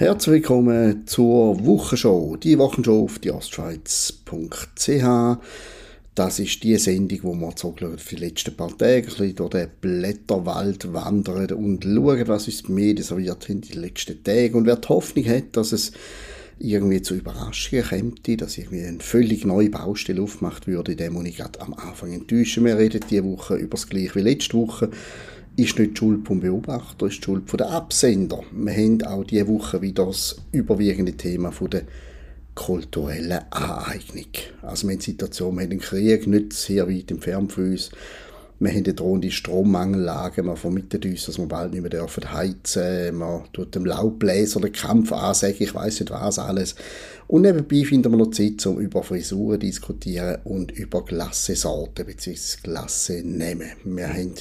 Herzlich willkommen zur Wochenshow, die Wochenshow auf die ostschweiz.ch. Das ist die Sendung, wo wir für die letzten paar Tage durch den Blätterwald wandern und schauen, was uns die Medien serviert haben die letzten Tage. Und wer die Hoffnung hat, dass es irgendwie zu Überraschungen kommt, dass irgendwie eine völlig neue Baustelle aufgemacht würde, dem muss ich gerade am Anfang enttäuschen. Wir reden diese Woche über das Gleiche wie letzte Woche ist nicht die Schuld vom Beobachter, ist die Schuld der Absender. Wir haben auch diese Woche wieder das überwiegende Thema der kulturellen Aneignung. Also wir haben die Situation, wir haben den Krieg nicht sehr weit entfernt von uns. Wir haben eine drohende Strommangellage, wir vermieten uns, dass wir bald nicht mehr dürfen heizen man tut dem Laubbläser den Kampf ansagen, ich weiß nicht was alles. Und nebenbei finden wir noch Zeit, um über Frisuren zu diskutieren und über Glassesorten bzw. Glassenamen. Wir haben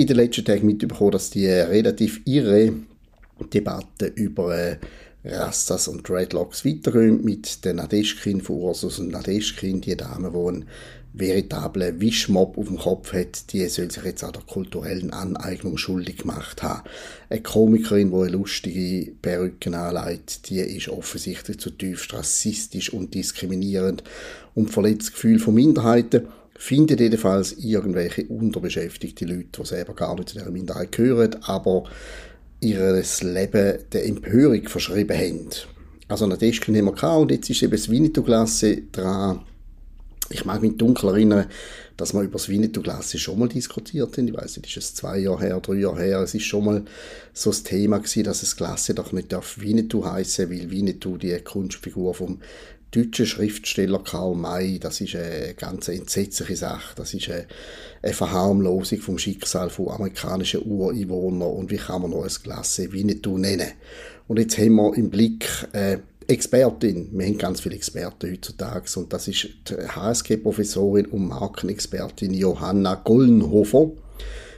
in den letzten Tagen mitbekommen, dass die relativ irre Debatte über äh, Rastas und Dreadlocks weitergehen mit der Nadeschkin von Ursus und Nadeschkin, die Dame, die einen veritablen Wischmob auf dem Kopf hat, die soll sich jetzt auch der kulturellen Aneignung schuldig gemacht haben. Eine Komikerin, die eine lustige Perücke anlegt, die ist offensichtlich zutiefst rassistisch und diskriminierend und verletzt das Gefühl von Minderheiten findet jedenfalls irgendwelche unterbeschäftigte Leute, die selber gar nicht zu dieser Minderheit gehören, aber ihr Leben der Empörung verschrieben haben. Also eine Deschkin haben wir gehabt und jetzt ist eben das Winnetou-Glasse dran. Ich mag mich dunkel erinnern, dass wir über das Winnetou-Glasse schon mal diskutiert haben. Ich weiß nicht, ist es zwei Jahre her, drei Jahre her. Es ist schon mal so das Thema gewesen, dass das Glasse doch nicht darf Winnetou heißen, weil Winnetou die Kunstfigur vom deutschen Schriftsteller Karl May, das ist eine ganz entsetzliche Sache. Das ist eine, eine Verharmlosung vom Schicksal von amerikanischen Ureinwohnern und wie kann man noch ein Klasse Winnetou nennen. Und jetzt haben wir im Blick äh, Expertin. Wir haben ganz viele Experten heutzutage und das ist die HSG-Professorin und Markenexpertin Johanna Gollenhofer,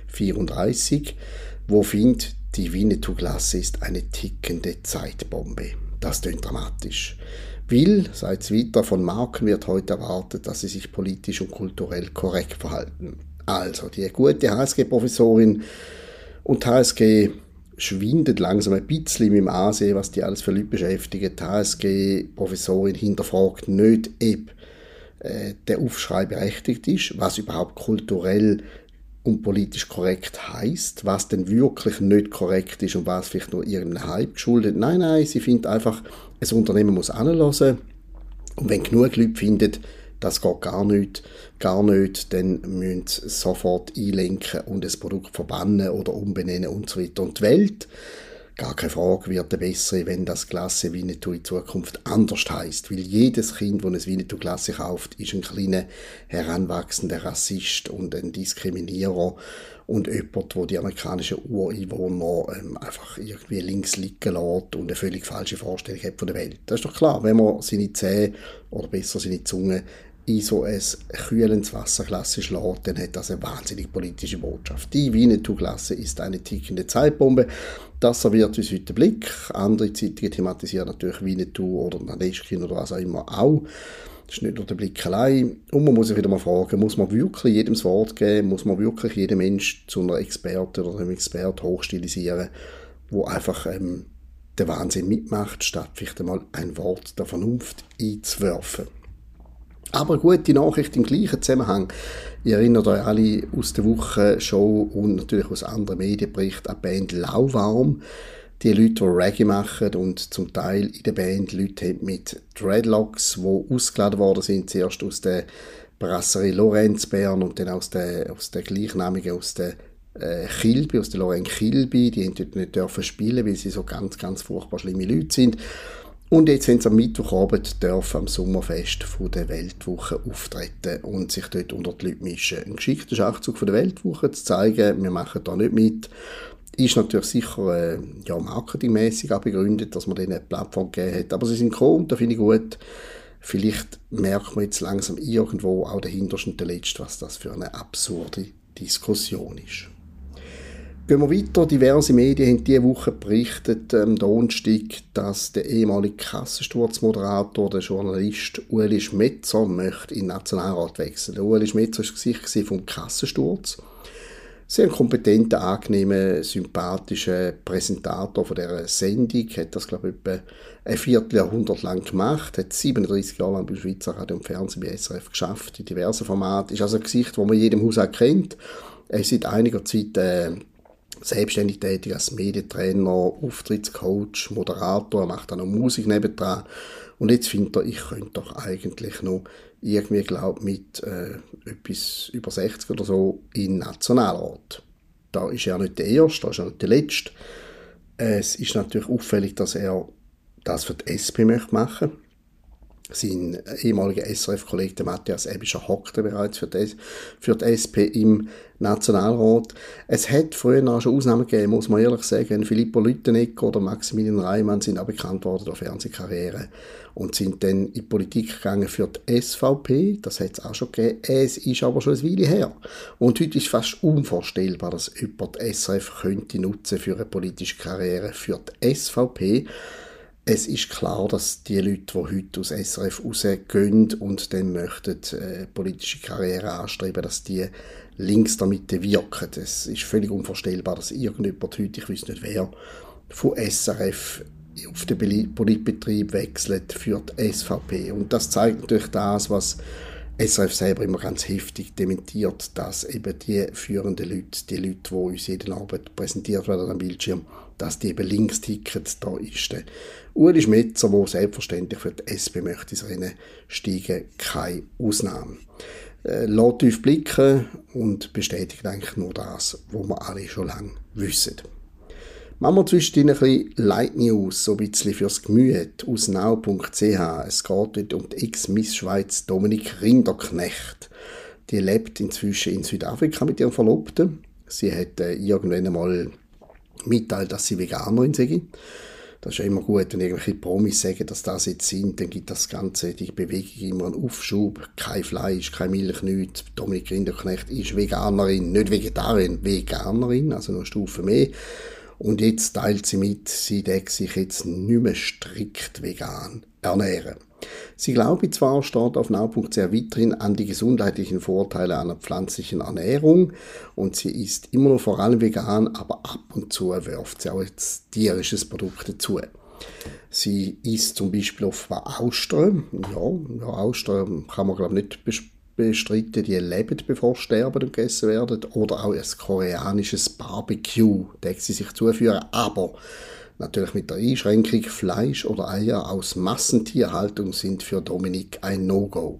34, wo findet, die Winnetou-Klasse ist eine tickende Zeitbombe. Das klingt dramatisch. Will, es weiter, von Marken wird heute erwartet, dass sie sich politisch und kulturell korrekt verhalten. Also, die gute HSG-Professorin und HSG schwindet langsam ein bisschen dem Ansehen, was die alles für Leute beschäftigen. Die HSG-Professorin hinterfragt nicht, ob äh, der Aufschrei berechtigt ist, was überhaupt kulturell und politisch korrekt heißt, was denn wirklich nicht korrekt ist und was vielleicht nur irgendeinem Hype geschuldet. Nein, nein, sie findet einfach, ein Unternehmen muss anlassen und wenn genug Leute finden, das geht gar nicht, gar nicht, dann müssen sie sofort einlenken und das Produkt verbannen oder umbenennen und so weiter. Und die Welt Gar keine Frage, wird der bessere, wenn das Klasse Winnetou in Zukunft anders heißt, weil jedes Kind, das ein Winnetou Klasse kauft, ist ein kleiner heranwachsender Rassist und ein Diskriminierer und jemand, der die amerikanischen Ureinwohner ähm, einfach irgendwie links liegen lässt und eine völlig falsche Vorstellung hat von der Welt. Das ist doch klar, wenn man seine Zähne oder besser seine Zunge in so ein kühlendes Wasserglas schlägt, dann hat das eine wahnsinnig politische Botschaft. Die Winnetou-Klasse ist eine tickende Zeitbombe. Das serviert uns heute Blick. Andere Zeitungen thematisieren natürlich Winnetou oder Nadeschkin oder was auch immer auch. Das ist nicht nur der Blick allein. Und man muss sich wieder mal fragen, muss man wirklich jedem das Wort geben? Muss man wirklich jeden Mensch zu einer Experte oder einem Expert hochstilisieren, wo einfach ähm, den Wahnsinn mitmacht, statt vielleicht einmal ein Wort der Vernunft einzuwerfen? Aber gute Nachricht im gleichen Zusammenhang. Ihr erinnert euch alle aus der Woche Show und natürlich aus anderen Medienberichten an die Band Lauwarm. Die Leute, die Reggae machen und zum Teil in der Band Leute mit Dreadlocks, die ausgeladen worden sind, zuerst aus der Brasserie Lorenzbern und dann aus der, aus der gleichnamigen, aus der äh, Kilby, aus der Lorraine Kilby. Die haben dort nicht dürfen spielen, weil sie so ganz, ganz furchtbar schlimme Leute sind. Und jetzt haben sie am Mittwochabend dürfen am Sommerfest von der Weltwoche auftreten und sich dort unter die Leute mischen. Ein geschickter Schachzug von der Weltwoche zu zeigen, wir machen da nicht mit, ist natürlich sicher äh, ja, marketingmäßig auch begründet, dass man denen eine Plattform gegeben hat. Aber sie sind gekommen und da finde ich gut. Vielleicht merkt man jetzt langsam irgendwo auch der Hinterste und der Letzte, was das für eine absurde Diskussion ist. Gehen wir weiter. Diverse Medien haben diese Woche berichtet, am Donnerstag, dass der ehemalige Kassensturzmoderator, der Journalist Ueli Schmetzer, möchte in den Nationalrat wechseln. Der Ueli Schmetzer war das Gesicht vom Kassensturz. sehr kompetenter, angenehmer, sympathischer Präsentator von dieser Sendung. Hat das, glaube ich, etwa ein Vierteljahrhundert lang gemacht. Hat 37 Jahre lang beim Schweizer Radio und Fernsehen bei SRF geschafft, in diversen Formaten. Ist also ein Gesicht, das man in jedem Haus auch kennt. Er ist seit einiger Zeit äh, selbstständig tätig als Medientrainer, Auftrittscoach, Moderator, er macht auch noch Musik nebendran. Und jetzt findet er, ich könnte doch eigentlich noch irgendwie, glaube mit äh, etwas über 60 oder so in Nationalrat. Da ist er nicht der Erste, da ist er nicht der Letzte. Es ist natürlich auffällig, dass er das für die SP möchte machen sein ehemaliger SRF-Kollege Matthias Ebischer hockte bereits für die, für die SP im Nationalrat. Es hat früher auch schon Ausnahmen gegeben, muss man ehrlich sagen. Filippo Lüttenegger oder Maximilian Reimann sind auch bekannt worden durch Fernsehkarriere und sind dann in die Politik gegangen für die SVP. Das hat es auch schon gegeben. Es ist aber schon ein Weile her. Und heute ist fast unvorstellbar, dass jemand die SRF könnte nutzen für eine politische Karriere für die SVP es ist klar, dass die Leute, die heute aus SRF rausgehen und dann möchten äh, politische Karriere anstreben, dass die links damit wirken. Es ist völlig unvorstellbar, dass irgendjemand heute, ich weiß nicht wer, von SRF auf den Politbetrieb wechselt für die SVP. Und das zeigt natürlich das, was SRF selber immer ganz heftig dementiert, dass eben die führenden Leute, die Leute, die uns jeden Abend präsentiert werden am Bildschirm, dass die eben links ticken, da ist Uli Schmetzer, der selbstverständlich für die SP möchte ins Rennen steigen, keine Ausnahme. Äh, lässt tief blicken und bestätigt eigentlich nur das, was wir alle schon lange wissen. Machen wir zwischendrin ein bisschen Light News, so ein bisschen fürs Gemüt aus nau.ch. Es geht um die Ex-Miss Schweiz Dominik Rinderknecht. Die lebt inzwischen in Südafrika mit ihrem Verlobten. Sie hat äh, irgendwann einmal mitteilt, dass sie Veganerin sei. Das ist ja immer gut, wenn irgendwelche Promis sagen, dass das jetzt sind, dann gibt das Ganze, die Bewegung immer einen Aufschub. Kein Fleisch, keine Milch, nichts. Dominik Rinderknecht ist Veganerin, nicht Vegetarin, Veganerin, also noch eine Stufe mehr. Und jetzt teilt sie mit, sie deckt sich jetzt nicht mehr strikt vegan ernähren. Sie glaube zwar, steht auf now.ch weiterhin an die gesundheitlichen Vorteile einer pflanzlichen Ernährung und sie ist immer noch vor allem vegan, aber ab und zu wirft sie auch jetzt tierisches Produkt dazu. Sie isst zum Beispiel offenbar Austern. Ja, ja Austern kann man glaube ich nicht bestreiten, die leben, bevor sie sterben und gegessen werden. Oder auch ein koreanisches Barbecue, das sie sich zuführen. Aber natürlich mit der Einschränkung, Fleisch oder Eier aus Massentierhaltung sind für Dominik ein No-Go.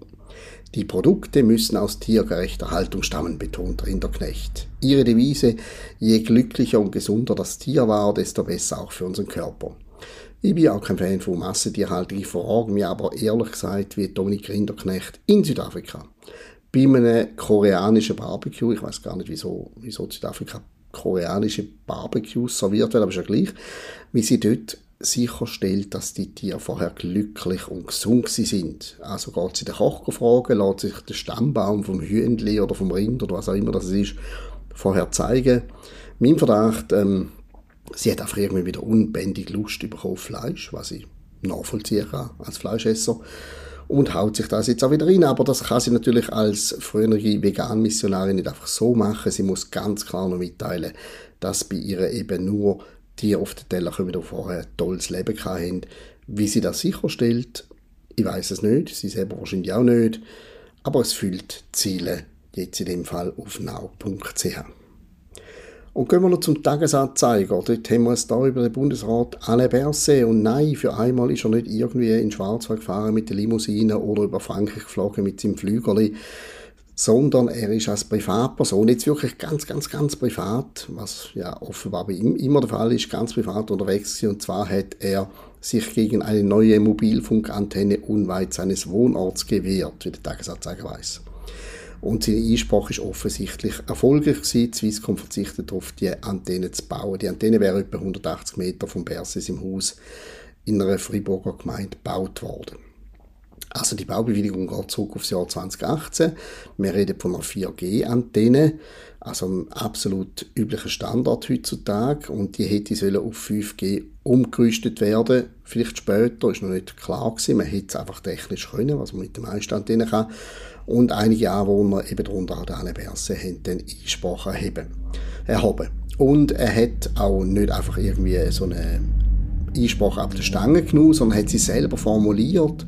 Die Produkte müssen aus tiergerechter Haltung stammen, betont Rinderknecht. Ihre Devise, je glücklicher und gesunder das Tier war, desto besser auch für unseren Körper. Ich bin auch kein Fan von Massentierhaltung, ich frage mich aber ehrlich gesagt, wie Dominik Rinderknecht in Südafrika bei einem koreanischen Barbecue, ich weiß gar nicht, wieso, wieso Südafrika koreanische Barbecues serviert werden, aber ist ja gleich, wie sie dort sicherstellt, dass die Tiere vorher glücklich und gesund sind. Also geht sie den Koch fragen, lässt sich den Stammbaum vom Hühnli oder vom Rind oder was auch immer das ist, vorher zeigen. Mein Verdacht, ähm, sie hat einfach irgendwie wieder unbändig Lust auf Fleisch, was ich nachvollziehen kann als Fleischesser und haut sich das jetzt auch wieder rein. Aber das kann sie natürlich als frühere Vegan-Missionarin nicht einfach so machen. Sie muss ganz klar noch mitteilen, dass bei ihr eben nur die auf den Teller kommen, die vorher ein tolles Leben hatten. Wie sie das sicherstellt, ich weiß es nicht, sie selber wahrscheinlich auch nicht, aber es füllt Ziele, jetzt in dem Fall auf now.ch. Und gehen wir noch zum Tagesanzeiger. Dort haben wir es da über den Bundesrat Alain Berset. Und nein, für einmal ist er nicht irgendwie in Schwarzwald gefahren mit der Limousine oder über Frankreich geflogen mit seinem Flügeli, sondern er ist als Privatperson, jetzt wirklich ganz, ganz, ganz privat, was ja offenbar bei ihm immer der Fall ist, ganz privat unterwegs. Und zwar hat er sich gegen eine neue Mobilfunkantenne unweit seines Wohnorts gewehrt, wie der Tagesanzeiger weiß. Und sein Einsprache ist offensichtlich erfolgreich gewesen. Swisscom verzichtet darauf, die Antenne zu bauen. Die Antenne wäre etwa 180 Meter vom Persis im Haus in einer Freiburger Gemeinde gebaut worden. Also die Baubewilligung geht zurück aufs Jahr 2018. Wir reden von einer 4G-Antenne, also einem absolut üblichen Standard heutzutage. Und die hätte sollen auf 5G umgerüstet werden. Vielleicht später, ist noch nicht klar gewesen. Man hätte es einfach technisch können, was man mit dem Einstand drin kann. Und einige Anwohner, eben darunter auch der Berse, haben dann Einspruch erheben, erhoben. Und er hat auch nicht einfach irgendwie so eine Einspruch ab der Stange genommen, sondern hat sie selber formuliert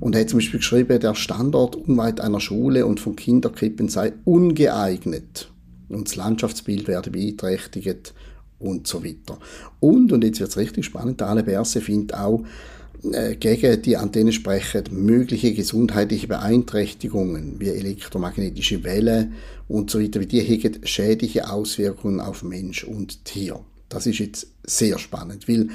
und hat zum Beispiel geschrieben, der Standort unweit einer Schule und von Kinderkrippen sei ungeeignet und das Landschaftsbild werde beeinträchtigt und so weiter. Und, und jetzt wird es richtig spannend, der Berse findet auch, gegen die Antenne sprechen mögliche gesundheitliche Beeinträchtigungen wie elektromagnetische Wellen und so weiter, wie die haben schädliche Auswirkungen auf Mensch und Tier. Das ist jetzt sehr spannend, weil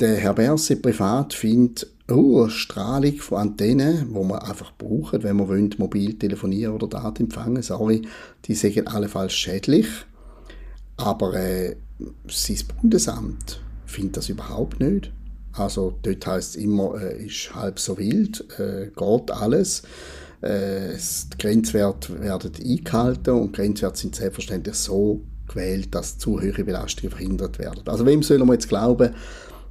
der Herr Berse privat findet, oh, Strahlung von Antennen, wo man einfach braucht, wenn man will, mobil telefonieren oder Daten empfangen, sorry, die sagen allenfalls schädlich. Aber äh, sein Bundesamt findet das überhaupt nicht. Also dort heißt es immer, äh, ist halb so wild, äh, geht alles. Äh, die Grenzwerte werden eingehalten und Grenzwerte sind selbstverständlich so gewählt, dass zu hohe Belastungen verhindert werden. Also wem sollen wir jetzt glauben?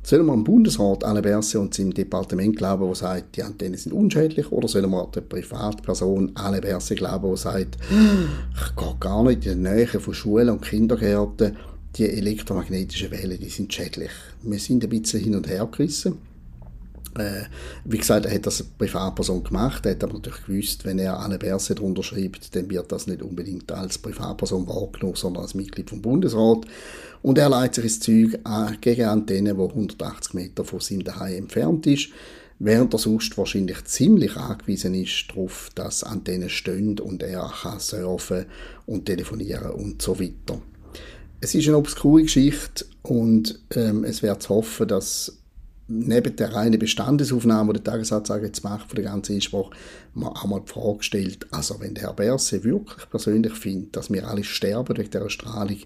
Sollen wir am Bundesrat alle Berse und seinem Departement glauben, wo sagt, die Antennen sind unschädlich, oder sollen wir der Privatperson alle Berse glauben, wo sagt, ich gehe gar nicht in die Nähe von Schulen und Kindergärten, die elektromagnetischen Wellen, die sind schädlich. Wir sind ein bisschen hin und her gerissen. Äh, wie gesagt, er hat das Privatperson gemacht, er hat aber natürlich gewusst, wenn er eine Berse drunter schreibt, dann wird das nicht unbedingt als Privatperson wahrgenommen, sondern als Mitglied vom Bundesrat. Und er leitet sich das Zeug an, gegen Antenne, die 180 Meter von seinem Daheim entfernt ist, während er sonst wahrscheinlich ziemlich angewiesen ist darauf, dass Antennen stehen und er kann surfen und telefonieren und so weiter. Es ist eine obskure Geschichte und ähm, es wäre zu hoffen, dass neben der reinen Bestandesaufnahme, die der Tagesanzeiger jetzt macht für den ganzen Einspruch, man auch mal die Frage stellt, also wenn der Herr Berse wirklich persönlich findet, dass wir alle sterben wegen dieser Strahlung,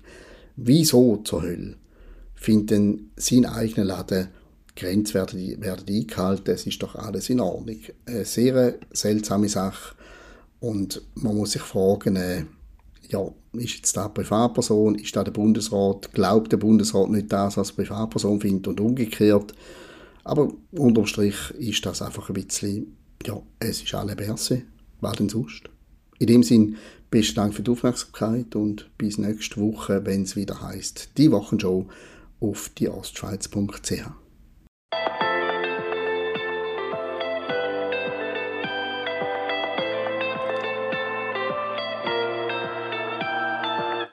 wieso zur Hölle finden sein eigener Laden Grenzwerte werden eingehalten, es ist doch alles in Ordnung. Eine sehr seltsame Sache und man muss sich fragen, äh, ja, ist jetzt da Privatperson, ist da der Bundesrat, glaubt der Bundesrat nicht das, was Privatperson findet und umgekehrt. Aber unterm Strich ist das einfach ein bisschen, ja, es ist alle Berse, was denn sonst? In dem Sinn, besten Dank für die Aufmerksamkeit und bis nächste Woche, wenn es wieder heißt, die Wochenshow auf dieostschweiz.ch.